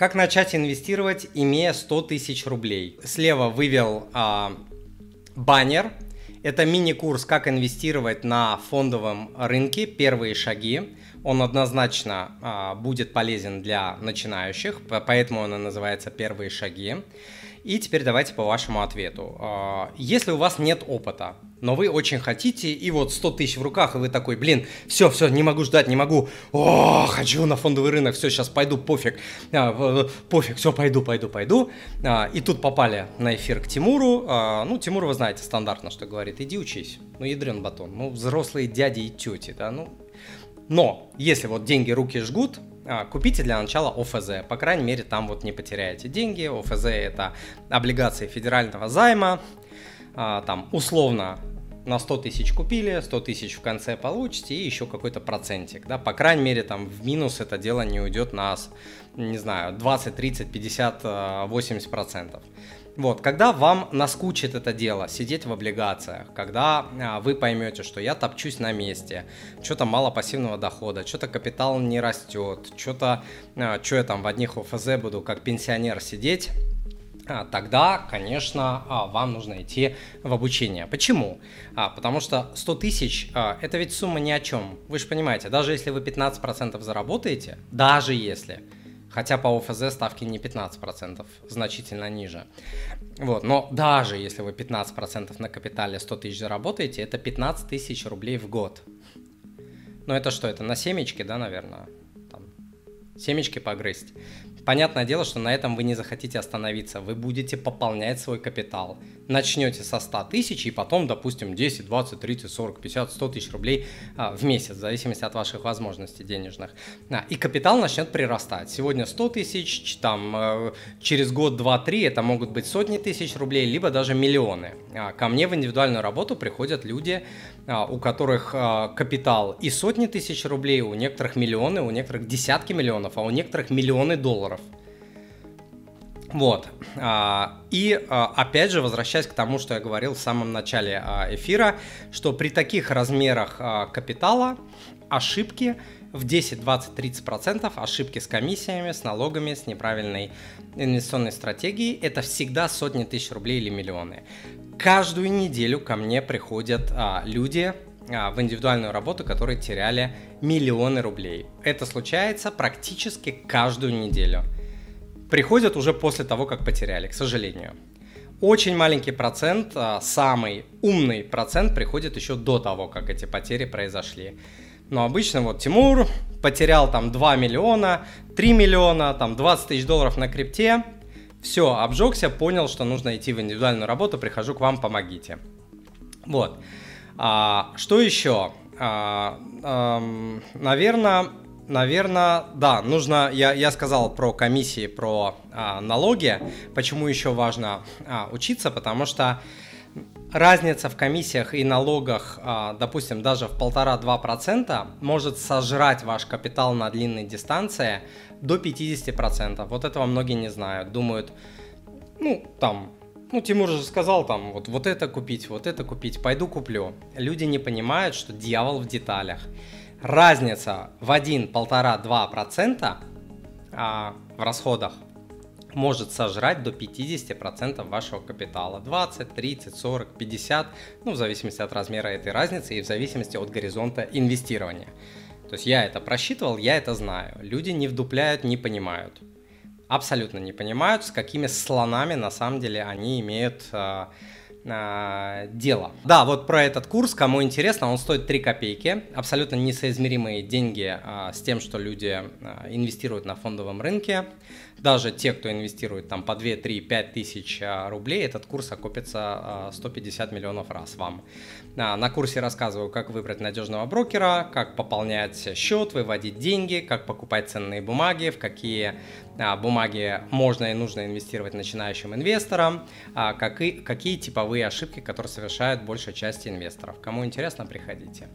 Как начать инвестировать, имея 100 тысяч рублей? Слева вывел а, баннер. Это мини-курс «Как инвестировать на фондовом рынке. Первые шаги». Он однозначно а, будет полезен для начинающих, поэтому он и называется «Первые шаги». И теперь давайте по вашему ответу. А, если у вас нет опыта, но вы очень хотите, и вот 100 тысяч в руках, и вы такой, блин, все, все, не могу ждать, не могу, о, хочу на фондовый рынок, все, сейчас пойду, пофиг, а, пофиг, все, пойду, пойду, пойду. А, и тут попали на эфир к Тимуру, а, ну, Тимур, вы знаете, стандартно, что говорит, иди учись, ну, ядрен батон, ну, взрослые дяди и тети, да, ну. Но, если вот деньги руки жгут, а, купите для начала ОФЗ. По крайней мере, там вот не потеряете деньги. ОФЗ это облигации федерального займа. А, там условно на 100 тысяч купили, 100 тысяч в конце получите и еще какой-то процентик, да, по крайней мере, там в минус это дело не уйдет на, не знаю, 20, 30, 50, 80 процентов. Вот, когда вам наскучит это дело, сидеть в облигациях, когда а, вы поймете, что я топчусь на месте, что-то мало пассивного дохода, что-то капитал не растет, что-то, а, что я там в одних ОФЗ буду как пенсионер сидеть, тогда, конечно, а, вам нужно идти в обучение. Почему? А, потому что 100 тысяч – это ведь сумма ни о чем. Вы же понимаете, даже если вы 15% заработаете, даже если – Хотя по ОФЗ ставки не 15%, значительно ниже. Вот, но даже если вы 15% на капитале 100 тысяч заработаете, это 15 тысяч рублей в год. Ну это что, это на семечки, да, наверное? Семечки погрызть. Понятное дело, что на этом вы не захотите остановиться, вы будете пополнять свой капитал. Начнете со 100 тысяч и потом, допустим, 10, 20, 30, 40, 50, 100 тысяч рублей а, в месяц, в зависимости от ваших возможностей денежных. А, и капитал начнет прирастать. Сегодня 100 тысяч, там, э, через год, два, три это могут быть сотни тысяч рублей, либо даже миллионы. А, ко мне в индивидуальную работу приходят люди, а, у которых а, капитал и сотни тысяч рублей, у некоторых миллионы, у некоторых десятки миллионов, а у некоторых миллионы долларов. Вот. А, и опять же, возвращаясь к тому, что я говорил в самом начале эфира, что при таких размерах капитала ошибки в 10, 20, 30 процентов ошибки с комиссиями, с налогами, с неправильной инвестиционной стратегией – это всегда сотни тысяч рублей или миллионы. Каждую неделю ко мне приходят а, люди а, в индивидуальную работу, которые теряли миллионы рублей. Это случается практически каждую неделю. Приходят уже после того, как потеряли, к сожалению. Очень маленький процент, а, самый умный процент приходит еще до того, как эти потери произошли. Но обычно вот Тимур потерял там 2 миллиона, 3 миллиона, там 20 тысяч долларов на крипте. Все, обжегся, понял, что нужно идти в индивидуальную работу, прихожу к вам, помогите. Вот. А, что еще? А, а, наверное, наверное, да, нужно, я, я сказал про комиссии, про а, налоги, почему еще важно а, учиться, потому что разница в комиссиях и налогах, а, допустим, даже в полтора-два процента может сожрать ваш капитал на длинной дистанции до 50%. Вот этого многие не знают. Думают, ну, там, ну, Тимур же сказал там, вот, вот это купить, вот это купить, пойду куплю. Люди не понимают, что дьявол в деталях. Разница в 1, 1,5-2% а, в расходах может сожрать до 50% вашего капитала. 20, 30, 40, 50, ну, в зависимости от размера этой разницы и в зависимости от горизонта инвестирования. То есть я это просчитывал, я это знаю. Люди не вдупляют, не понимают. Абсолютно не понимают, с какими слонами на самом деле они имеют дело. Да, вот про этот курс, кому интересно, он стоит 3 копейки. Абсолютно несоизмеримые деньги э, с тем, что люди э, инвестируют на фондовом рынке даже те, кто инвестирует там по 2, 3, 5 тысяч а, рублей, этот курс окупится 150 а, миллионов раз вам. На курсе рассказываю, как выбрать надежного брокера, как пополнять счет, выводить деньги, как покупать ценные бумаги, в какие бумаги можно и нужно инвестировать начинающим инвесторам, какие, какие типовые ошибки, которые совершают большая часть инвесторов. Кому интересно, приходите.